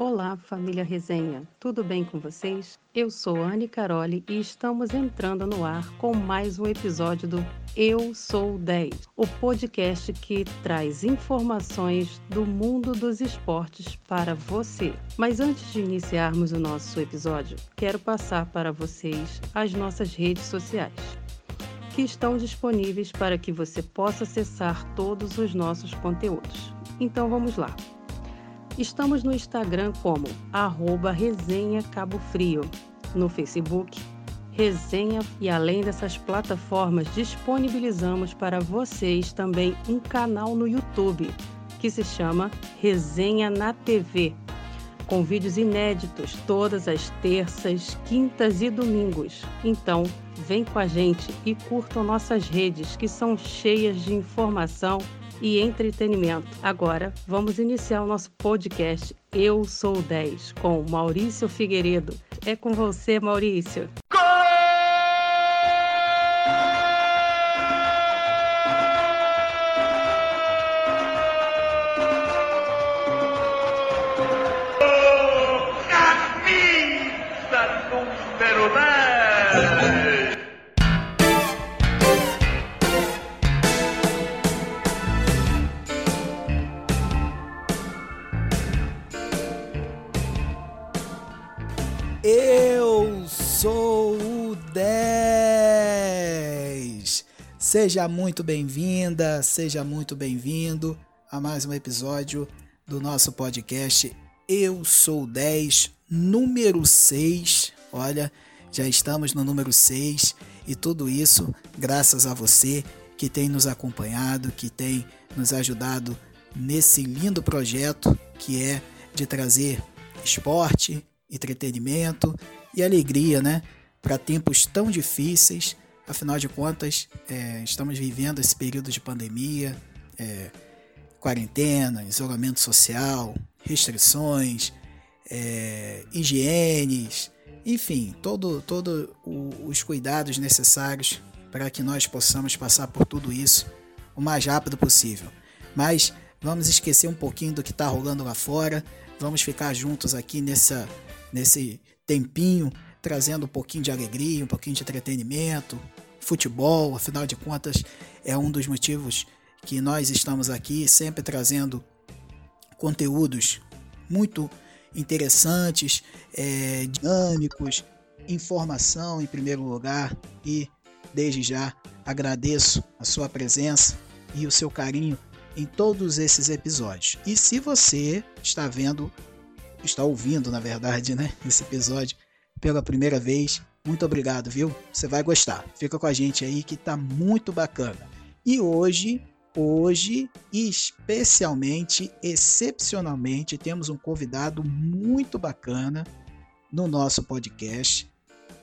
Olá, família Resenha, tudo bem com vocês? Eu sou Anne Caroli e estamos entrando no ar com mais um episódio do Eu Sou 10, o podcast que traz informações do mundo dos esportes para você. Mas antes de iniciarmos o nosso episódio, quero passar para vocês as nossas redes sociais que estão disponíveis para que você possa acessar todos os nossos conteúdos. Então vamos lá. Estamos no Instagram como arroba Resenha Cabo Frio, no Facebook Resenha e além dessas plataformas disponibilizamos para vocês também um canal no YouTube que se chama Resenha na TV, com vídeos inéditos todas as terças, quintas e domingos. Então, vem com a gente e curtam nossas redes que são cheias de informação e entretenimento. Agora, vamos iniciar o nosso podcast Eu Sou 10 com Maurício Figueiredo. É com você, Maurício. Seja muito bem-vinda, seja muito bem-vindo a mais um episódio do nosso podcast Eu Sou 10, número 6. Olha, já estamos no número 6 e tudo isso graças a você que tem nos acompanhado, que tem nos ajudado nesse lindo projeto que é de trazer esporte, entretenimento e alegria, né? Para tempos tão difíceis Afinal de contas, é, estamos vivendo esse período de pandemia, é, quarentena, isolamento social, restrições, é, higienes, enfim, todo, todo os cuidados necessários para que nós possamos passar por tudo isso o mais rápido possível. Mas vamos esquecer um pouquinho do que está rolando lá fora, vamos ficar juntos aqui nessa, nesse tempinho trazendo um pouquinho de alegria, um pouquinho de entretenimento, futebol, afinal de contas, é um dos motivos que nós estamos aqui sempre trazendo conteúdos muito interessantes, é, dinâmicos, informação em primeiro lugar e desde já agradeço a sua presença e o seu carinho em todos esses episódios. E se você está vendo, está ouvindo, na verdade, né, esse episódio pela primeira vez, muito obrigado, viu? Você vai gostar. Fica com a gente aí que tá muito bacana. E hoje, hoje, especialmente, excepcionalmente, temos um convidado muito bacana no nosso podcast.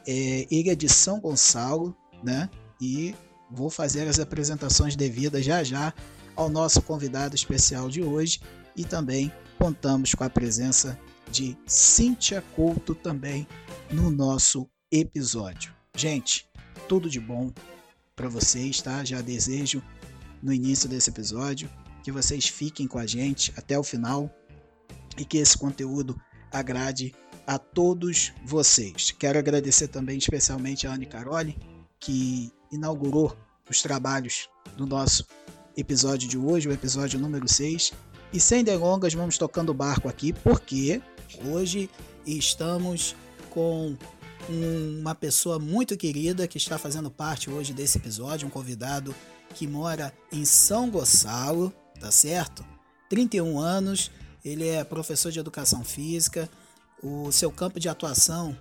É, ele é de São Gonçalo, né? E vou fazer as apresentações devidas já já ao nosso convidado especial de hoje e também contamos com a presença de Cíntia Couto também no nosso episódio. Gente, tudo de bom para vocês, tá? Já desejo no início desse episódio que vocês fiquem com a gente até o final e que esse conteúdo agrade a todos vocês. Quero agradecer também especialmente a Anne Caroli, que inaugurou os trabalhos do nosso episódio de hoje, o episódio número 6. E sem delongas, vamos tocando o barco aqui, porque hoje estamos com uma pessoa muito querida que está fazendo parte hoje desse episódio, um convidado que mora em São Gonçalo, tá certo? 31 anos, ele é professor de educação física, o seu campo de atuação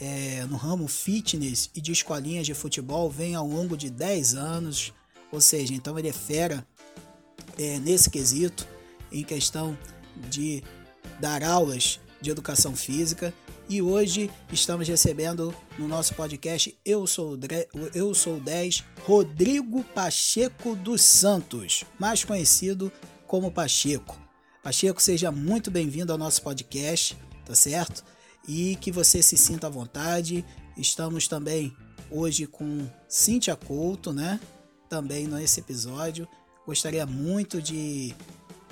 é, no ramo fitness e de escolinhas de futebol vem ao longo de 10 anos, ou seja, então ele é fera é, nesse quesito, em questão de dar aulas de educação física e hoje estamos recebendo no nosso podcast Eu Sou, Eu Sou 10 Rodrigo Pacheco dos Santos, mais conhecido como Pacheco. Pacheco, seja muito bem-vindo ao nosso podcast, tá certo? E que você se sinta à vontade. Estamos também hoje com Cíntia Couto, né? Também nesse episódio. Gostaria muito de,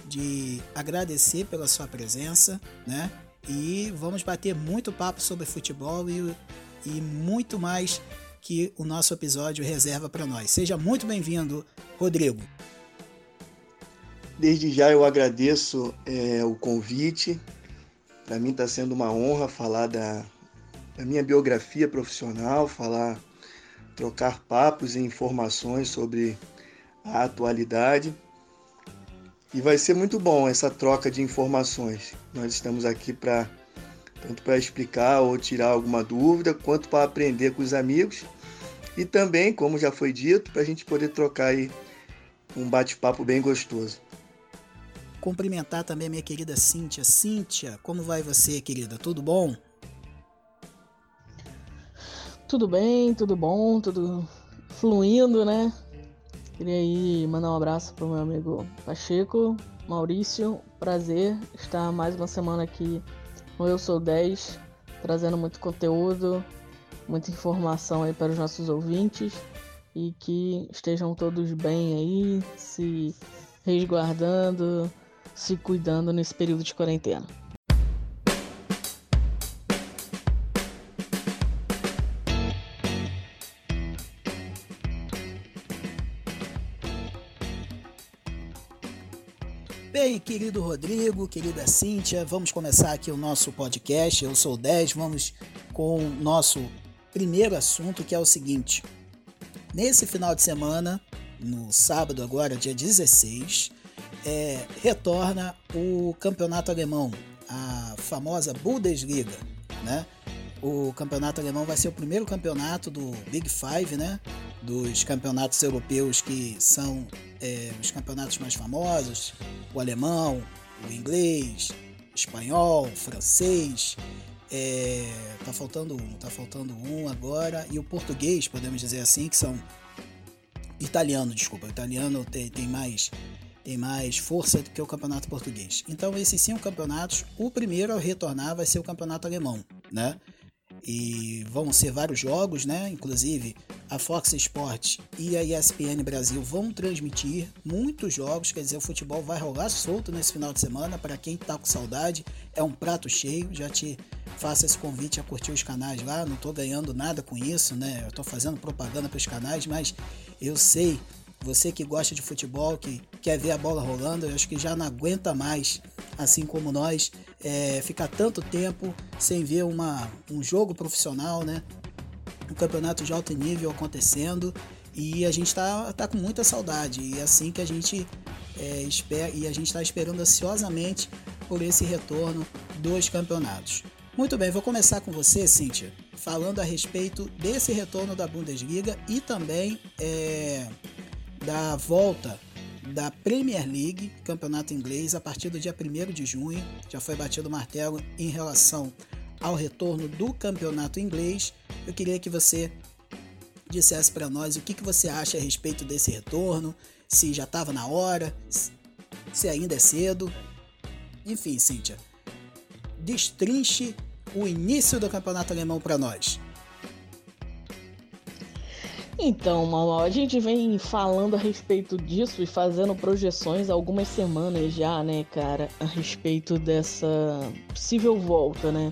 de agradecer pela sua presença, né? e vamos bater muito papo sobre futebol e, e muito mais que o nosso episódio reserva para nós. Seja muito bem-vindo, Rodrigo. Desde já eu agradeço é, o convite. Para mim está sendo uma honra falar da, da minha biografia profissional, falar, trocar papos e informações sobre a atualidade. E vai ser muito bom essa troca de informações. Nós estamos aqui para tanto para explicar ou tirar alguma dúvida, quanto para aprender com os amigos e também, como já foi dito, para a gente poder trocar aí um bate-papo bem gostoso. Cumprimentar também a minha querida Cíntia. Cíntia, como vai você, querida? Tudo bom? Tudo bem, tudo bom, tudo fluindo, né? Queria aí mandar um abraço para o meu amigo Pacheco, Maurício. Prazer estar mais uma semana aqui no Eu Sou 10, trazendo muito conteúdo, muita informação aí para os nossos ouvintes e que estejam todos bem aí, se resguardando, se cuidando nesse período de quarentena. Querido Rodrigo, querida Cíntia, vamos começar aqui o nosso podcast. Eu sou o 10, vamos com o nosso primeiro assunto que é o seguinte. Nesse final de semana, no sábado agora, dia 16, é, retorna o campeonato alemão, a famosa Bundesliga, né? O campeonato alemão vai ser o primeiro campeonato do Big Five, né? Dos campeonatos europeus que são é, os campeonatos mais famosos: o alemão, o inglês, espanhol, francês. É, tá faltando um, tá faltando um agora e o português, podemos dizer assim, que são italiano, desculpa, o italiano tem, tem mais tem mais força do que o campeonato português. Então esses cinco campeonatos, o primeiro a retornar vai ser o campeonato alemão, né? E vão ser vários jogos, né? Inclusive a Fox Sports e a ESPN Brasil vão transmitir muitos jogos, quer dizer, o futebol vai rolar solto nesse final de semana. Para quem tá com saudade, é um prato cheio. Já te faço esse convite a curtir os canais lá. Não tô ganhando nada com isso, né? Eu tô fazendo propaganda para os canais, mas eu sei você que gosta de futebol, que quer ver a bola rolando, eu acho que já não aguenta mais, assim como nós, é, ficar tanto tempo sem ver uma, um jogo profissional, né? Um campeonato de alto nível acontecendo e a gente está tá com muita saudade e é assim que a gente é, espera e a gente está esperando ansiosamente por esse retorno dos campeonatos. Muito bem, vou começar com você, Cíntia, falando a respeito desse retorno da Bundesliga e também é, da volta da Premier League, campeonato inglês, a partir do dia 1 de junho. Já foi batido o martelo em relação ao retorno do campeonato inglês. Eu queria que você dissesse para nós o que, que você acha a respeito desse retorno, se já estava na hora, se ainda é cedo. Enfim, Cíntia, destrinche o início do campeonato alemão para nós. Então, Mamal, a gente vem falando a respeito disso e fazendo projeções há algumas semanas já, né, cara, a respeito dessa possível volta, né?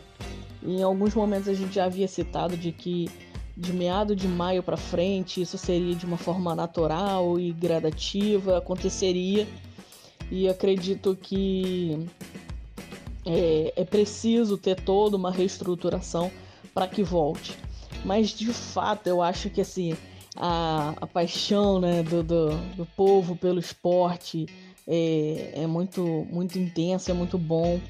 Em alguns momentos a gente já havia citado de que de meado de maio para frente isso seria de uma forma natural e gradativa, aconteceria. E acredito que é, é preciso ter toda uma reestruturação para que volte. Mas de fato eu acho que assim a, a paixão né, do, do, do povo pelo esporte é, é muito, muito intensa, é muito bom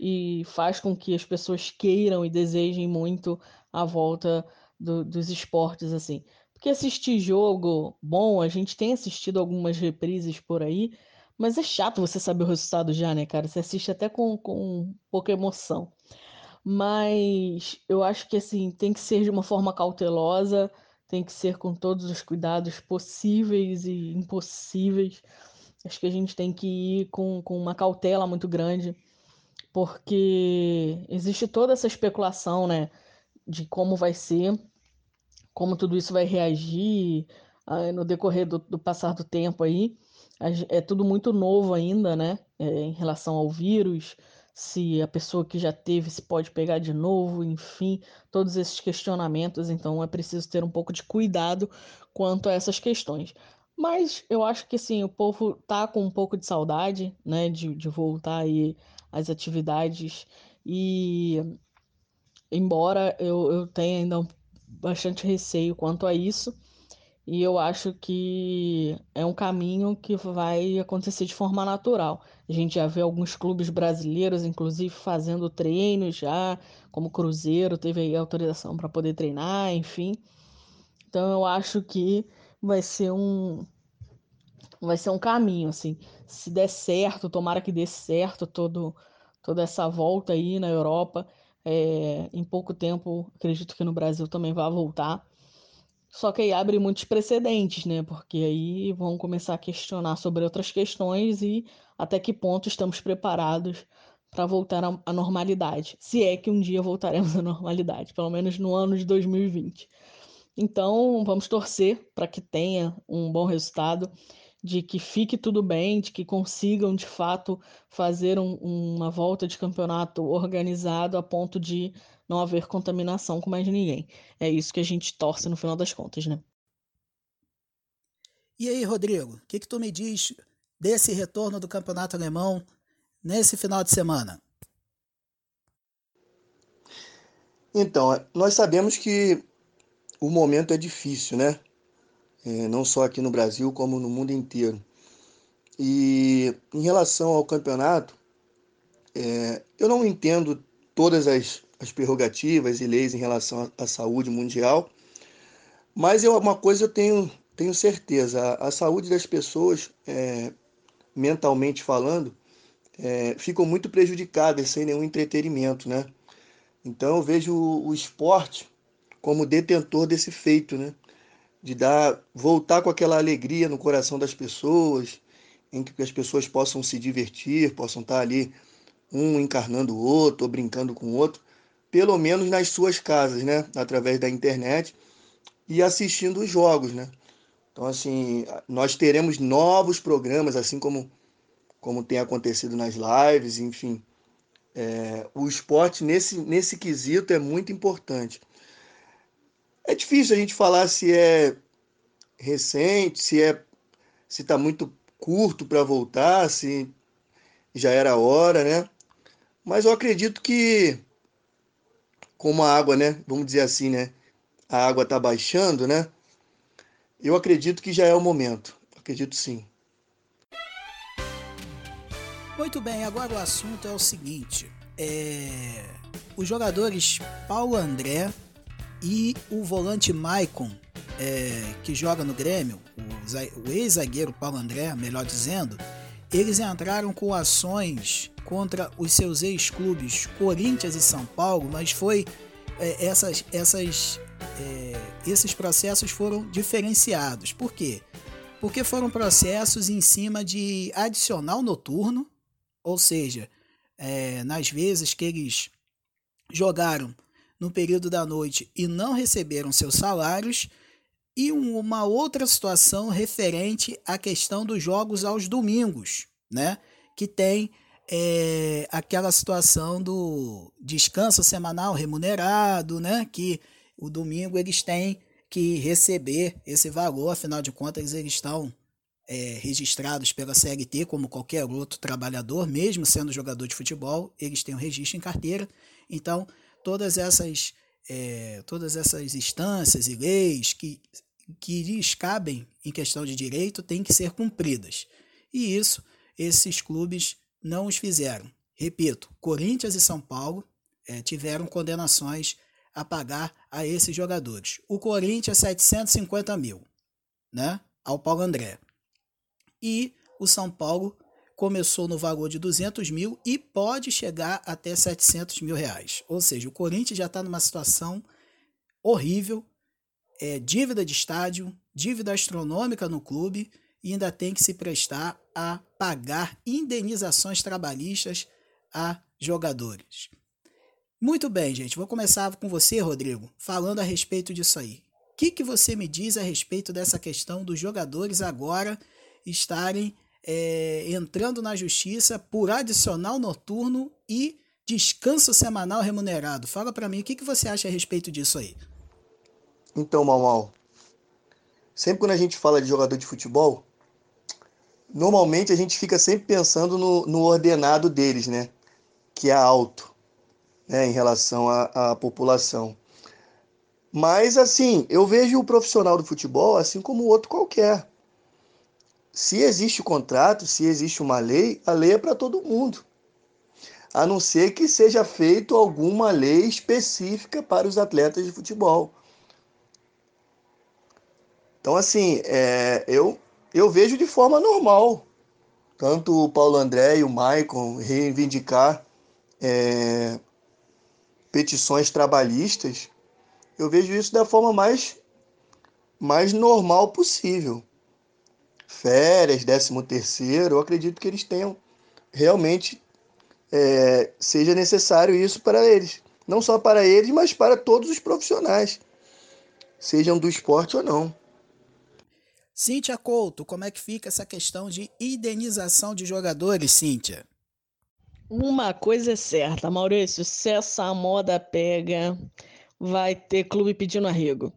e faz com que as pessoas queiram e desejem muito a volta do, dos esportes assim. Porque assistir jogo bom, a gente tem assistido algumas reprises por aí, mas é chato você saber o resultado já, né, cara? Você assiste até com, com pouca emoção. Mas eu acho que assim, tem que ser de uma forma cautelosa, tem que ser com todos os cuidados possíveis e impossíveis. Acho que a gente tem que ir com, com uma cautela muito grande, porque existe toda essa especulação, né, de como vai ser, como tudo isso vai reagir uh, no decorrer do, do, passar do tempo aí. É tudo muito novo ainda, né, é, em relação ao vírus. Se a pessoa que já teve se pode pegar de novo, enfim, todos esses questionamentos. Então é preciso ter um pouco de cuidado quanto a essas questões. Mas eu acho que sim, o povo tá com um pouco de saudade, né, de, de voltar aí às atividades e embora eu, eu tenha ainda bastante receio quanto a isso, e eu acho que é um caminho que vai acontecer de forma natural. A gente já vê alguns clubes brasileiros, inclusive, fazendo treinos já, como Cruzeiro, teve aí autorização para poder treinar, enfim. Então eu acho que vai ser um vai ser um caminho assim. Se der certo, tomara que dê certo todo toda essa volta aí na Europa. É, em pouco tempo, acredito que no Brasil também vai voltar. Só que aí abre muitos precedentes, né? Porque aí vão começar a questionar sobre outras questões e até que ponto estamos preparados para voltar à normalidade. Se é que um dia voltaremos à normalidade, pelo menos no ano de 2020. Então, vamos torcer para que tenha um bom resultado, de que fique tudo bem, de que consigam de fato fazer um, uma volta de campeonato organizado a ponto de não haver contaminação com mais ninguém. É isso que a gente torce no final das contas, né? E aí, Rodrigo, o que, que tu me diz desse retorno do campeonato alemão nesse final de semana? Então, nós sabemos que o momento é difícil, né? É, não só aqui no Brasil, como no mundo inteiro. E em relação ao campeonato, é, eu não entendo todas as as prerrogativas e leis em relação à saúde mundial. Mas eu, uma coisa eu tenho, tenho certeza: a, a saúde das pessoas, é, mentalmente falando, é, ficam muito prejudicadas sem nenhum entretenimento, né? Então eu vejo o, o esporte como detentor desse feito, né? De dar, voltar com aquela alegria no coração das pessoas, em que as pessoas possam se divertir, possam estar ali um encarnando o outro, ou brincando com o outro pelo menos nas suas casas, né? Através da internet e assistindo os jogos, né? Então, assim, nós teremos novos programas, assim como, como tem acontecido nas lives, enfim. É, o esporte, nesse, nesse quesito, é muito importante. É difícil a gente falar se é recente, se é se está muito curto para voltar, se já era hora, né? Mas eu acredito que como a água, né? Vamos dizer assim, né? A água está baixando, né? Eu acredito que já é o momento. Acredito sim. Muito bem, agora o assunto é o seguinte: é... os jogadores Paulo André e o volante Maicon, é... que joga no Grêmio, o ex-zagueiro Paulo André, melhor dizendo, eles entraram com ações contra os seus ex-clubes Corinthians e São Paulo, mas foi é, essas, essas, é, esses processos foram diferenciados. Por quê? Porque foram processos em cima de adicional noturno, ou seja, é, nas vezes que eles jogaram no período da noite e não receberam seus salários, e uma outra situação referente à questão dos jogos aos domingos, né? Que tem é, aquela situação do descanso semanal remunerado, né? Que o domingo eles têm que receber esse valor, afinal de contas eles estão é, registrados pela CLT como qualquer outro trabalhador, mesmo sendo jogador de futebol, eles têm um registro em carteira. Então, todas essas, é, todas essas instâncias e leis que, que lhes cabem em questão de direito têm que ser cumpridas. E isso, esses clubes não os fizeram. Repito, Corinthians e São Paulo é, tiveram condenações a pagar a esses jogadores. O Corinthians, 750 mil, né? Ao Paulo André. E o São Paulo começou no valor de 200 mil e pode chegar até 700 mil reais. Ou seja, o Corinthians já está numa situação horrível, é, dívida de estádio, dívida astronômica no clube e ainda tem que se prestar a pagar indenizações trabalhistas a jogadores. Muito bem, gente. Vou começar com você, Rodrigo, falando a respeito disso aí. O que, que você me diz a respeito dessa questão dos jogadores agora estarem é, entrando na justiça por adicional noturno e descanso semanal remunerado. Fala para mim o que, que você acha a respeito disso aí. Então, Mal Mal, sempre quando a gente fala de jogador de futebol, normalmente a gente fica sempre pensando no, no ordenado deles, né? Que é alto, né? Em relação à, à população. Mas, assim, eu vejo o profissional do futebol assim como outro qualquer. Se existe contrato, se existe uma lei, a lei é para todo mundo. A não ser que seja feito alguma lei específica para os atletas de futebol. Então, assim, é, eu, eu vejo de forma normal. Tanto o Paulo André e o Maicon reivindicar é, petições trabalhistas eu vejo isso da forma mais, mais normal possível. Férias, décimo terceiro, eu acredito que eles tenham realmente é, seja necessário isso para eles. Não só para eles, mas para todos os profissionais, sejam do esporte ou não. Cíntia Couto, como é que fica essa questão de indenização de jogadores, Cíntia? Uma coisa é certa, Maurício, se essa moda pega, vai ter clube pedindo arrego.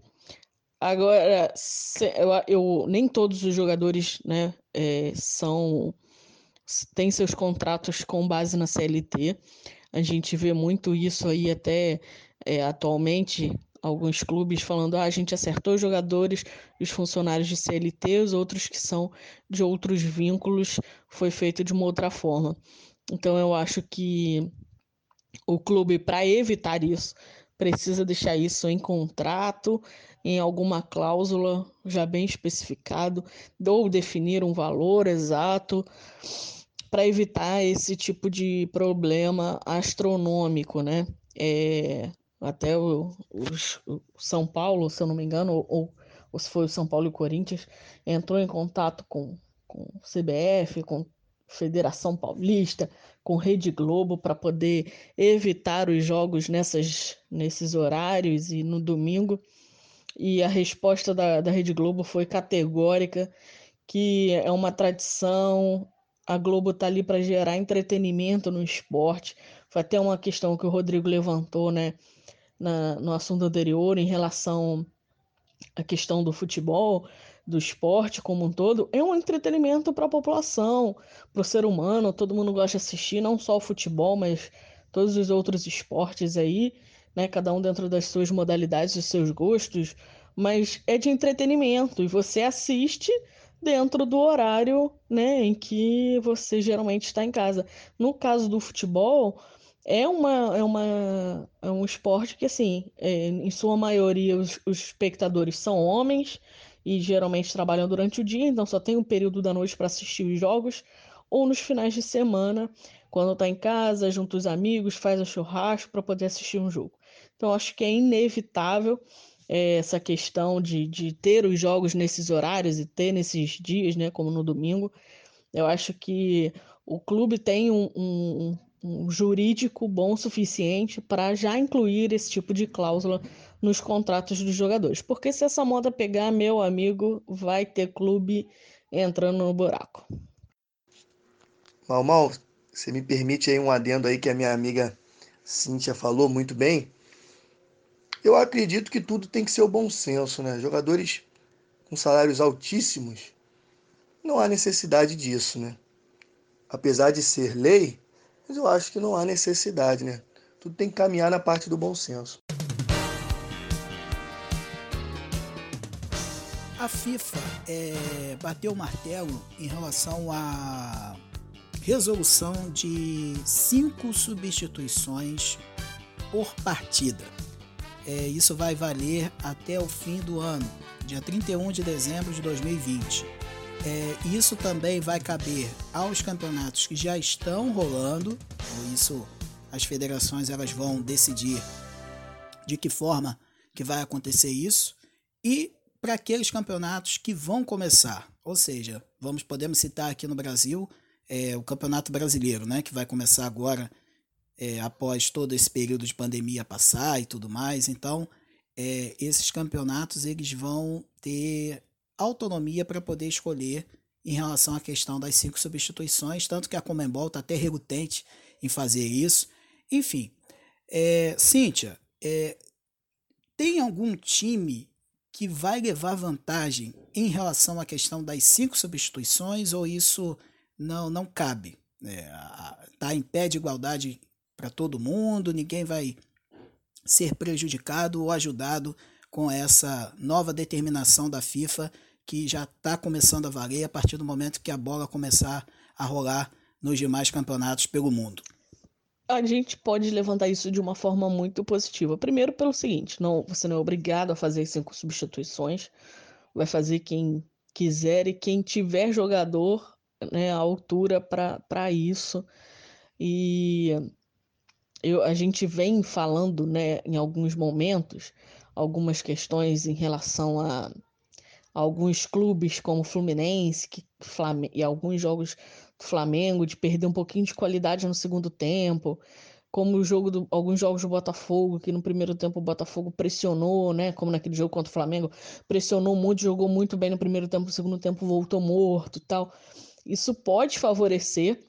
Agora, eu, eu, nem todos os jogadores né, é, são têm seus contratos com base na CLT. A gente vê muito isso aí até é, atualmente, alguns clubes falando, ah, a gente acertou os jogadores, os funcionários de CLT, os outros que são de outros vínculos, foi feito de uma outra forma. Então eu acho que o clube, para evitar isso, precisa deixar isso em contrato, em alguma cláusula já bem especificado, ou definir um valor exato para evitar esse tipo de problema astronômico, né? É, até o, o, São Paulo, se eu não me engano, ou, ou se foi o São Paulo e o Corinthians, entrou em contato com, com o CBF, com Federação Paulista, com Rede Globo para poder evitar os jogos nessas, nesses horários e no domingo. E a resposta da, da Rede Globo foi categórica, que é uma tradição, a Globo está ali para gerar entretenimento no esporte. Foi até uma questão que o Rodrigo levantou né, na, no assunto anterior em relação à questão do futebol do esporte como um todo é um entretenimento para a população, para o ser humano. Todo mundo gosta de assistir, não só o futebol, mas todos os outros esportes aí, né? Cada um dentro das suas modalidades, dos seus gostos, mas é de entretenimento e você assiste dentro do horário, né, em que você geralmente está em casa. No caso do futebol, é uma é uma é um esporte que assim, é, em sua maioria os, os espectadores são homens e geralmente trabalham durante o dia, então só tem um período da noite para assistir os jogos, ou nos finais de semana, quando está em casa, junto os amigos, faz o churrasco para poder assistir um jogo. Então acho que é inevitável é, essa questão de, de ter os jogos nesses horários e ter nesses dias, né, como no domingo. Eu acho que o clube tem um, um, um jurídico bom o suficiente para já incluir esse tipo de cláusula nos contratos dos jogadores. Porque se essa moda pegar, meu amigo, vai ter clube entrando no buraco. Mal, mal, você me permite aí um adendo aí que a minha amiga Cíntia falou muito bem. Eu acredito que tudo tem que ser o bom senso, né? Jogadores com salários altíssimos, não há necessidade disso, né? Apesar de ser lei, mas eu acho que não há necessidade, né? Tudo tem que caminhar na parte do bom senso. A FIFA é, bateu o martelo em relação à resolução de cinco substituições por partida. É, isso vai valer até o fim do ano, dia 31 de dezembro de 2020. É, isso também vai caber aos campeonatos que já estão rolando, isso as federações elas vão decidir de que forma que vai acontecer isso e para aqueles campeonatos que vão começar. Ou seja, vamos podemos citar aqui no Brasil é, o Campeonato Brasileiro, né, que vai começar agora é, após todo esse período de pandemia passar e tudo mais. Então, é, esses campeonatos eles vão ter autonomia para poder escolher em relação à questão das cinco substituições, tanto que a Comembol está até relutante em fazer isso. Enfim, é, Cíntia, é, tem algum time que vai levar vantagem em relação à questão das cinco substituições ou isso não, não cabe? É, em pé de igualdade para todo mundo, ninguém vai ser prejudicado ou ajudado com essa nova determinação da FIFA que já está começando a valer a partir do momento que a bola começar a rolar nos demais campeonatos pelo mundo. A gente pode levantar isso de uma forma muito positiva. Primeiro, pelo seguinte: não, você não é obrigado a fazer cinco substituições. Vai fazer quem quiser e quem tiver jogador né, à altura para isso. E eu, a gente vem falando né, em alguns momentos algumas questões em relação a alguns clubes como Fluminense que, e alguns jogos do Flamengo de perder um pouquinho de qualidade no segundo tempo, como o jogo do, alguns jogos do Botafogo, que no primeiro tempo o Botafogo pressionou, né? Como naquele jogo contra o Flamengo, pressionou muito, jogou muito bem no primeiro tempo, no segundo tempo voltou morto tal. Isso pode favorecer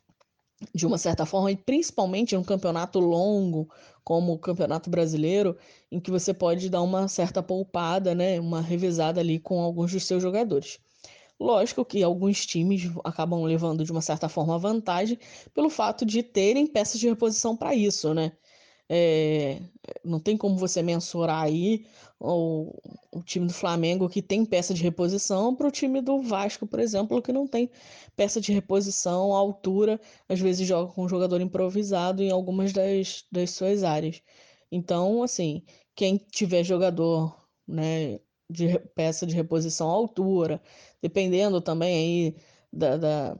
de uma certa forma, e principalmente em um campeonato longo, como o Campeonato Brasileiro, em que você pode dar uma certa poupada, né, uma revisada ali com alguns dos seus jogadores. Lógico que alguns times acabam levando de uma certa forma vantagem pelo fato de terem peças de reposição para isso, né? É, não tem como você mensurar aí o, o time do Flamengo que tem peça de reposição para o time do Vasco, por exemplo, que não tem peça de reposição à altura, às vezes joga com um jogador improvisado em algumas das, das suas áreas. Então, assim, quem tiver jogador né, de peça de reposição à altura, dependendo também aí da, da,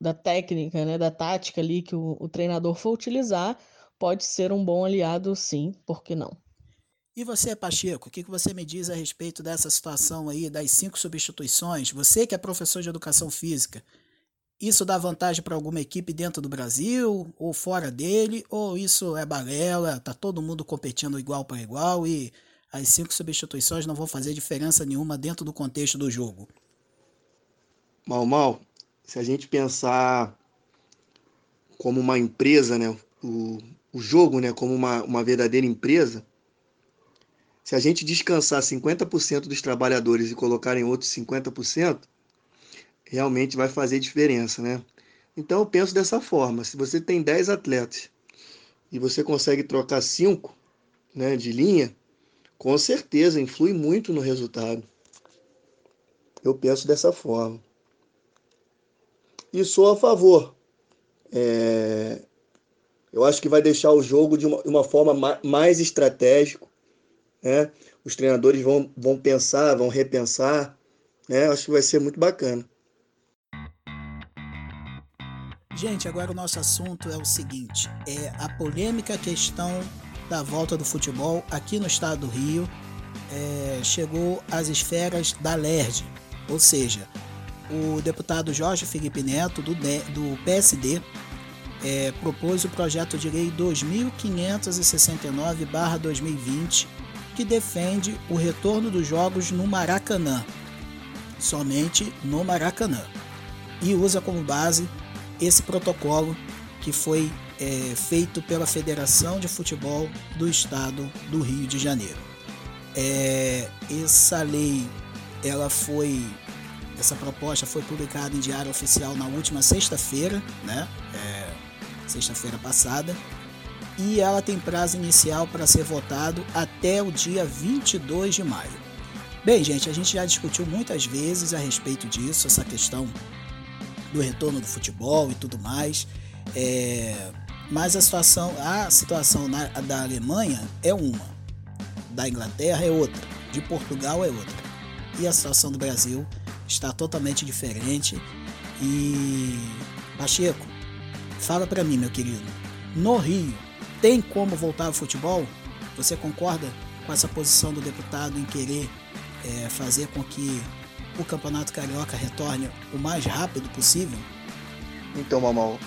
da técnica, né, da tática ali que o, o treinador for utilizar, pode ser um bom aliado, sim, por que não? E você, Pacheco, o que você me diz a respeito dessa situação aí das cinco substituições? Você que é professor de educação física, isso dá vantagem para alguma equipe dentro do Brasil ou fora dele? Ou isso é balela, tá todo mundo competindo igual para igual e as cinco substituições não vão fazer diferença nenhuma dentro do contexto do jogo? Mal, mal, se a gente pensar como uma empresa, né? O, o jogo né, como uma, uma verdadeira empresa, se a gente descansar 50% dos trabalhadores e colocar em outros 50%, realmente vai fazer diferença, né? Então eu penso dessa forma, se você tem 10 atletas e você consegue trocar 5 né, de linha, com certeza influi muito no resultado. Eu penso dessa forma. E sou a favor. É, eu acho que vai deixar o jogo de uma, uma forma mais estratégica. Né? Os treinadores vão, vão pensar, vão repensar. Né? Acho que vai ser muito bacana. Gente, agora o nosso assunto é o seguinte: é a polêmica questão da volta do futebol aqui no estado do Rio é, chegou às esferas da LERD, ou seja, o deputado Jorge Felipe Neto do, do PSD é, propôs o projeto de lei 2569-2020, que defende o retorno dos jogos no Maracanã, somente no Maracanã, e usa como base esse protocolo que foi é, feito pela Federação de Futebol do Estado do Rio de Janeiro. É, essa lei, ela foi, essa proposta foi publicada em Diário Oficial na última sexta-feira, né? É, sexta-feira passada, e ela tem prazo inicial para ser votado até o dia 22 de maio. Bem, gente, a gente já discutiu muitas vezes a respeito disso, essa questão do retorno do futebol e tudo mais. É, mas a situação, a situação na, da Alemanha é uma, da Inglaterra é outra, de Portugal é outra. E a situação do Brasil está totalmente diferente. E Pacheco, Fala para mim, meu querido. No Rio, tem como voltar ao futebol? Você concorda com essa posição do deputado em querer é, fazer com que o Campeonato Carioca retorne o mais rápido possível? Então, Mamal,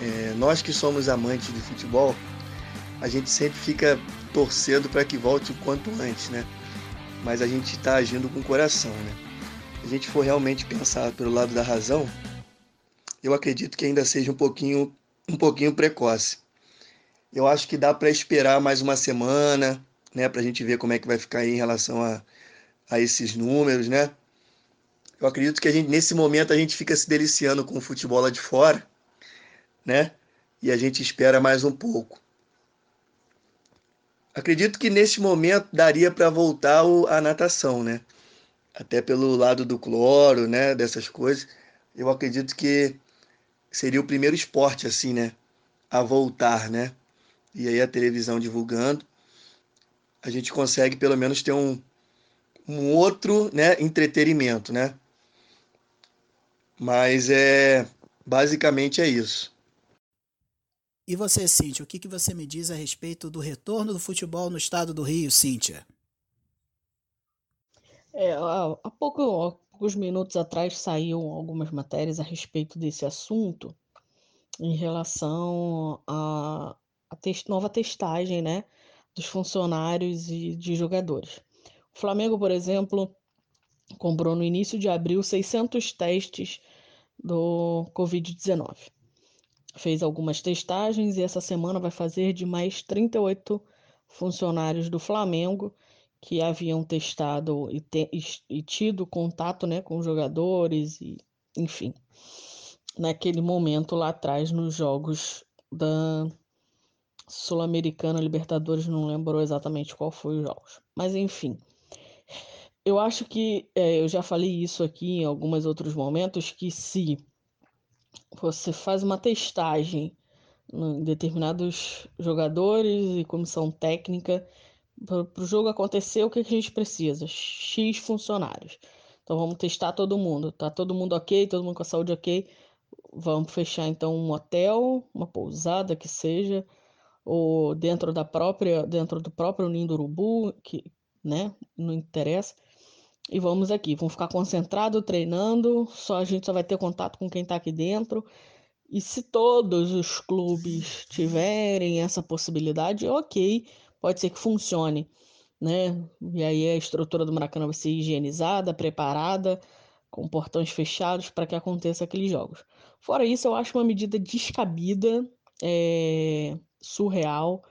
é, nós que somos amantes de futebol, a gente sempre fica torcendo para que volte o quanto antes, né? Mas a gente está agindo com o coração, né? a gente for realmente pensar pelo lado da razão, eu acredito que ainda seja um pouquinho, um pouquinho precoce. Eu acho que dá para esperar mais uma semana, né, para a gente ver como é que vai ficar em relação a, a esses números, né? Eu acredito que a gente, nesse momento a gente fica se deliciando com o futebol lá de fora, né? E a gente espera mais um pouco. Acredito que neste momento daria para voltar a natação, né? Até pelo lado do cloro, né? Dessas coisas. Eu acredito que seria o primeiro esporte, assim, né? A voltar, né? E aí a televisão divulgando, a gente consegue pelo menos ter um, um outro né, entretenimento, né? Mas é basicamente é isso. E você, Cíntia, o que, que você me diz a respeito do retorno do futebol no estado do Rio, Cíntia? É, há, pouco, poucos minutos atrás saíram algumas matérias a respeito desse assunto em relação à test, nova testagem né, dos funcionários e de jogadores. O Flamengo, por exemplo, comprou no início de abril 600 testes do Covid-19 fez algumas testagens e essa semana vai fazer de mais 38 funcionários do Flamengo que haviam testado e, te, e tido contato né, com jogadores e enfim naquele momento lá atrás nos jogos da Sul-Americana Libertadores não lembrou exatamente qual foi os jogos. Mas enfim eu acho que é, eu já falei isso aqui em alguns outros momentos que se você faz uma testagem em determinados jogadores e comissão técnica para o jogo acontecer, o que, que a gente precisa? X funcionários. Então vamos testar todo mundo. Tá todo mundo ok, todo mundo com a saúde ok. Vamos fechar então um hotel, uma pousada que seja, ou dentro da própria, dentro do próprio ninho do urubu, que, né, não interessa. E vamos aqui, vamos ficar concentrado treinando, só a gente só vai ter contato com quem está aqui dentro. E se todos os clubes tiverem essa possibilidade, ok, pode ser que funcione, né? E aí a estrutura do Maracanã vai ser higienizada, preparada, com portões fechados para que aconteça aqueles jogos. Fora isso, eu acho uma medida descabida, é, surreal,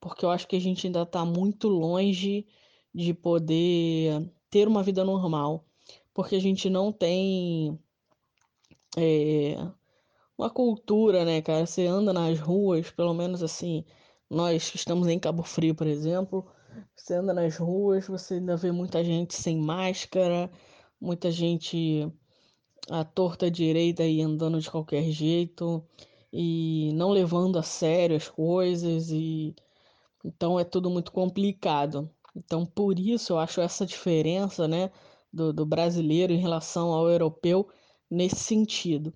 porque eu acho que a gente ainda está muito longe de poder ter uma vida normal, porque a gente não tem é, uma cultura, né, cara? Você anda nas ruas, pelo menos assim, nós que estamos em Cabo Frio, por exemplo, você anda nas ruas, você ainda vê muita gente sem máscara, muita gente à torta direita e andando de qualquer jeito e não levando a sério as coisas e então é tudo muito complicado. Então, por isso, eu acho essa diferença né, do, do brasileiro em relação ao europeu nesse sentido.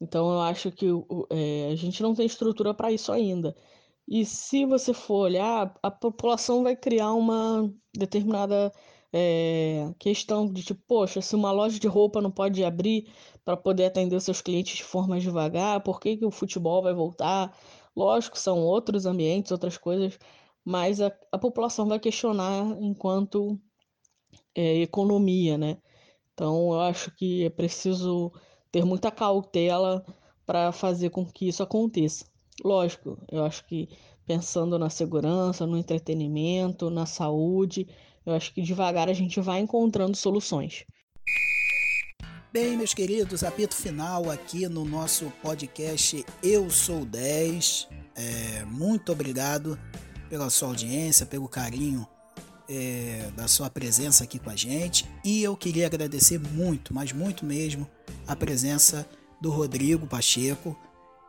Então, eu acho que é, a gente não tem estrutura para isso ainda. E se você for olhar, a população vai criar uma determinada é, questão de tipo, poxa, se uma loja de roupa não pode abrir para poder atender seus clientes de forma devagar, por que, que o futebol vai voltar? Lógico, são outros ambientes, outras coisas, mas a, a população vai questionar enquanto é, economia, né? Então, eu acho que é preciso ter muita cautela para fazer com que isso aconteça. Lógico, eu acho que pensando na segurança, no entretenimento, na saúde, eu acho que devagar a gente vai encontrando soluções. Bem, meus queridos, apito final aqui no nosso podcast Eu Sou 10. É, muito obrigado pela sua audiência, pelo carinho é, da sua presença aqui com a gente. E eu queria agradecer muito, mas muito mesmo, a presença do Rodrigo Pacheco.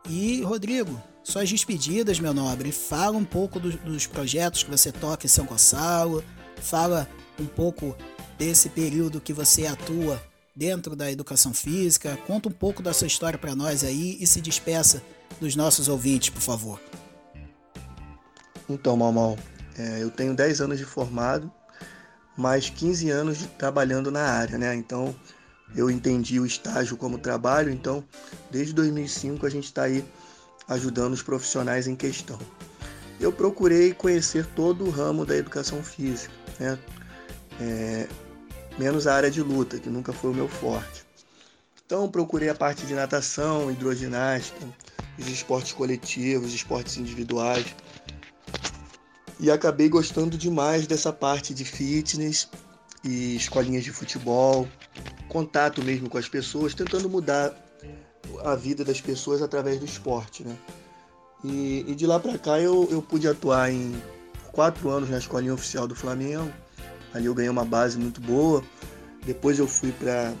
E, Rodrigo, suas despedidas, meu nobre. Fala um pouco do, dos projetos que você toca em São Gonçalo. Fala um pouco desse período que você atua dentro da educação física. Conta um pouco da sua história para nós aí e se despeça dos nossos ouvintes, por favor. Então, Mal, é, eu tenho 10 anos de formado, mais 15 anos de trabalhando na área, né? Então, eu entendi o estágio como trabalho, então, desde 2005 a gente está aí ajudando os profissionais em questão. Eu procurei conhecer todo o ramo da educação física, né? É, menos a área de luta, que nunca foi o meu forte. Então procurei a parte de natação, hidroginástica, os esportes coletivos, esportes individuais. E acabei gostando demais dessa parte de fitness e escolinhas de futebol, contato mesmo com as pessoas, tentando mudar a vida das pessoas através do esporte, né? E, e de lá para cá eu, eu pude atuar em quatro anos na escolinha oficial do Flamengo. Ali eu ganhei uma base muito boa. Depois eu fui para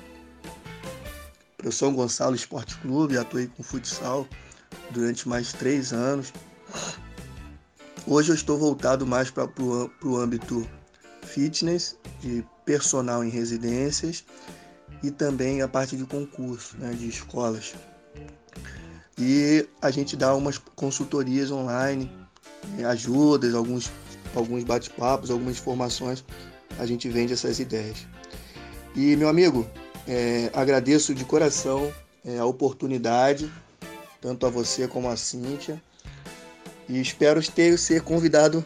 o São Gonçalo Esporte Clube, atuei com futsal durante mais três anos. Hoje eu estou voltado mais para o âmbito fitness, de personal em residências e também a parte de concurso, né, de escolas. E a gente dá umas consultorias online, né, ajudas, alguns, alguns bate-papos, algumas informações, a gente vende essas ideias. E, meu amigo, é, agradeço de coração é, a oportunidade, tanto a você como a Cíntia, e espero ter ser convidado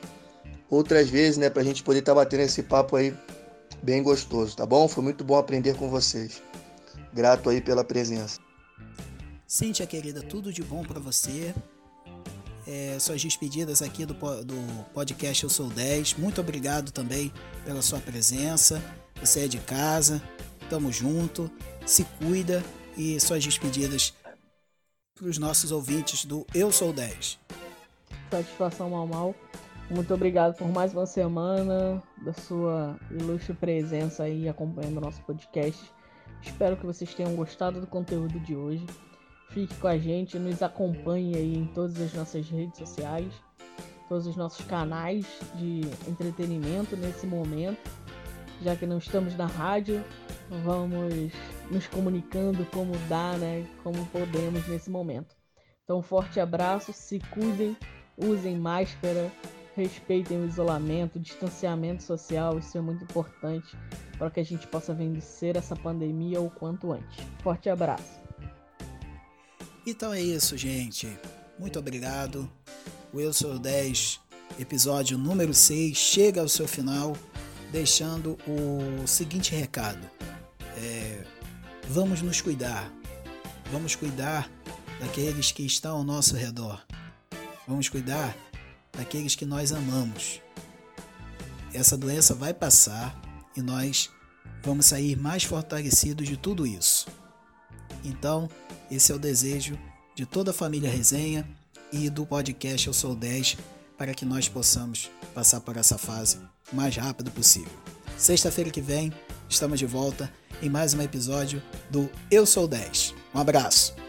outras vezes, né, para a gente poder estar tá batendo esse papo aí bem gostoso, tá bom? Foi muito bom aprender com vocês. Grato aí pela presença. Cíntia, querida, tudo de bom para você. É, suas despedidas aqui do, do podcast Eu Sou 10. Muito obrigado também pela sua presença. Você é de casa, tamo junto, se cuida e suas despedidas para os nossos ouvintes do Eu Sou 10. Satisfação mal mal. Muito obrigado por mais uma semana da sua ilustre presença aí acompanhando o nosso podcast. Espero que vocês tenham gostado do conteúdo de hoje. Fique com a gente, nos acompanhe aí em todas as nossas redes sociais, todos os nossos canais de entretenimento nesse momento. Já que não estamos na rádio, vamos nos comunicando como dá, né? Como podemos nesse momento. Então, um forte abraço, se cuidem, usem máscara, respeitem o isolamento, o distanciamento social, isso é muito importante para que a gente possa vencer essa pandemia o quanto antes. Forte abraço. Então é isso, gente. Muito obrigado. O Eu Sou 10, episódio número 6, chega ao seu final, deixando o seguinte recado: é, vamos nos cuidar. Vamos cuidar daqueles que estão ao nosso redor. Vamos cuidar daqueles que nós amamos. Essa doença vai passar e nós vamos sair mais fortalecidos de tudo isso. Então, esse é o desejo de toda a família Resenha e do podcast Eu Sou 10 para que nós possamos passar por essa fase o mais rápido possível. Sexta-feira que vem, estamos de volta em mais um episódio do Eu Sou 10. Um abraço!